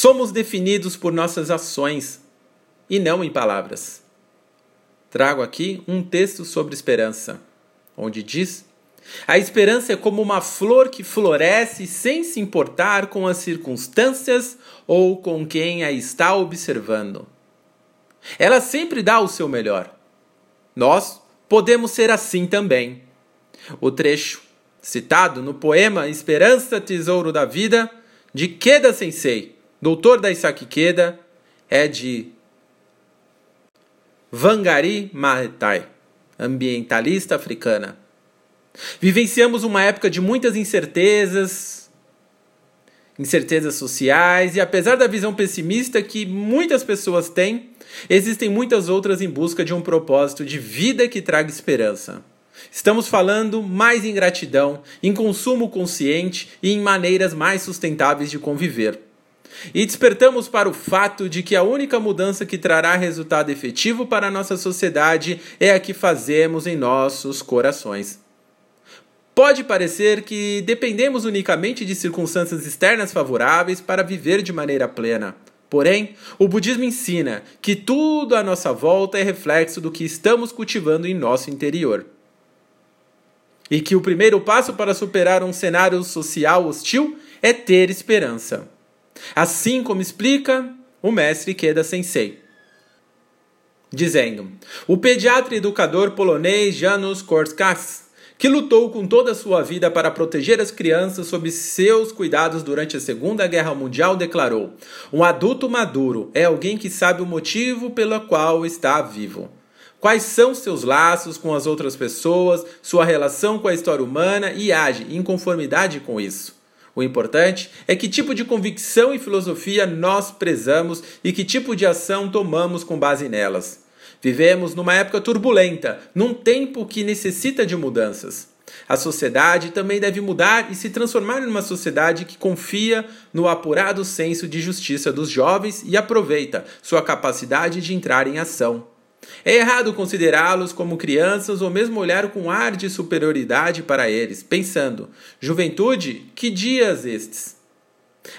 somos definidos por nossas ações e não em palavras. Trago aqui um texto sobre esperança, onde diz: A esperança é como uma flor que floresce sem se importar com as circunstâncias ou com quem a está observando. Ela sempre dá o seu melhor. Nós podemos ser assim também. O trecho citado no poema Esperança, Tesouro da Vida, de Keda Sensei, doutor da Isaki Keda, é de Vangari Maathai, ambientalista africana. Vivenciamos uma época de muitas incertezas, incertezas sociais, e apesar da visão pessimista que muitas pessoas têm, existem muitas outras em busca de um propósito de vida que traga esperança. Estamos falando mais em gratidão, em consumo consciente e em maneiras mais sustentáveis de conviver. E despertamos para o fato de que a única mudança que trará resultado efetivo para a nossa sociedade é a que fazemos em nossos corações. Pode parecer que dependemos unicamente de circunstâncias externas favoráveis para viver de maneira plena. Porém, o budismo ensina que tudo à nossa volta é reflexo do que estamos cultivando em nosso interior. E que o primeiro passo para superar um cenário social hostil é ter esperança. Assim como explica o mestre Keda Sensei. Dizendo: O pediatra e educador polonês Janusz Korczak que lutou com toda a sua vida para proteger as crianças sob seus cuidados durante a Segunda Guerra Mundial, declarou: Um adulto maduro é alguém que sabe o motivo pelo qual está vivo. Quais são seus laços com as outras pessoas, sua relação com a história humana e age em conformidade com isso. O importante é que tipo de convicção e filosofia nós prezamos e que tipo de ação tomamos com base nelas. Vivemos numa época turbulenta, num tempo que necessita de mudanças. A sociedade também deve mudar e se transformar numa sociedade que confia no apurado senso de justiça dos jovens e aproveita sua capacidade de entrar em ação. É errado considerá-los como crianças ou mesmo olhar com ar de superioridade para eles, pensando: juventude, que dias estes?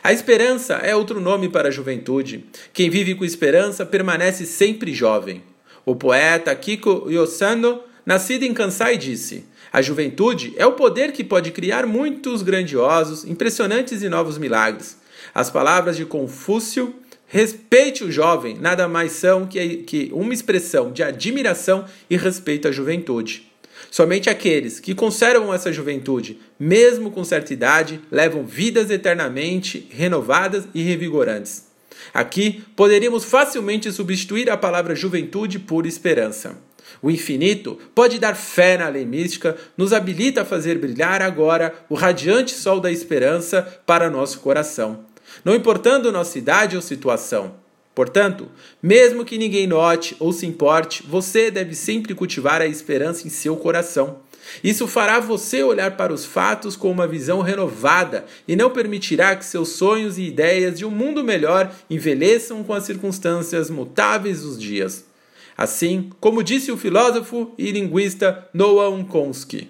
A esperança é outro nome para a juventude. Quem vive com esperança permanece sempre jovem. O poeta Kiko Yosano, nascido em Kansai, disse: A juventude é o poder que pode criar muitos grandiosos, impressionantes e novos milagres. As palavras de Confúcio Respeite o jovem nada mais são que, uma expressão de admiração e respeito à juventude. Somente aqueles que conservam essa juventude, mesmo com certa idade, levam vidas eternamente renovadas e revigorantes. Aqui poderíamos facilmente substituir a palavra juventude por esperança. O infinito pode dar fé na lei mística, nos habilita a fazer brilhar agora o radiante sol da esperança para nosso coração não importando nossa idade ou situação. Portanto, mesmo que ninguém note ou se importe, você deve sempre cultivar a esperança em seu coração. Isso fará você olhar para os fatos com uma visão renovada e não permitirá que seus sonhos e ideias de um mundo melhor envelheçam com as circunstâncias mutáveis dos dias. Assim como disse o filósofo e linguista Noam Chomsky,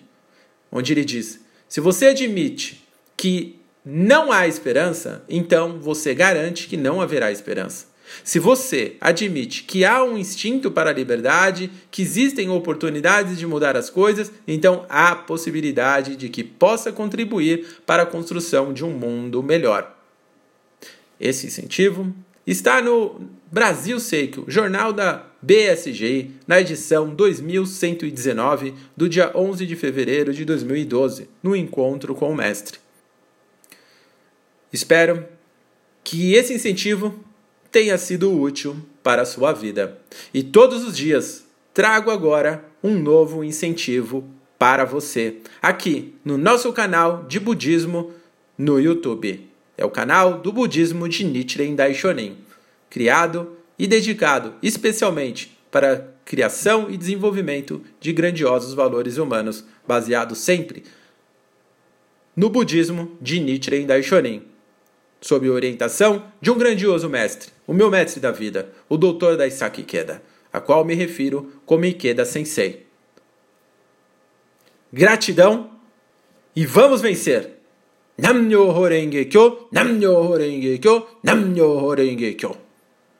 onde ele diz: se você admite que não há esperança, então você garante que não haverá esperança. Se você admite que há um instinto para a liberdade, que existem oportunidades de mudar as coisas, então há possibilidade de que possa contribuir para a construção de um mundo melhor. Esse incentivo está no Brasil Seiko, jornal da BSG, na edição 2119 do dia 11 de fevereiro de 2012, no encontro com o mestre. Espero que esse incentivo tenha sido útil para a sua vida. E todos os dias trago agora um novo incentivo para você, aqui no nosso canal de budismo no YouTube. É o canal do budismo de Nichiren Daishonin, criado e dedicado especialmente para criação e desenvolvimento de grandiosos valores humanos, baseado sempre no budismo de Nichiren Daishonin sob orientação de um grandioso mestre, o meu mestre da vida, o doutor Daisaki Ikeda, a qual me refiro como Ikeda Sensei. Gratidão e vamos vencer! Namyo Horenge Kyo, Namyo Horenge Kyo, Namyo Horenge Kyo.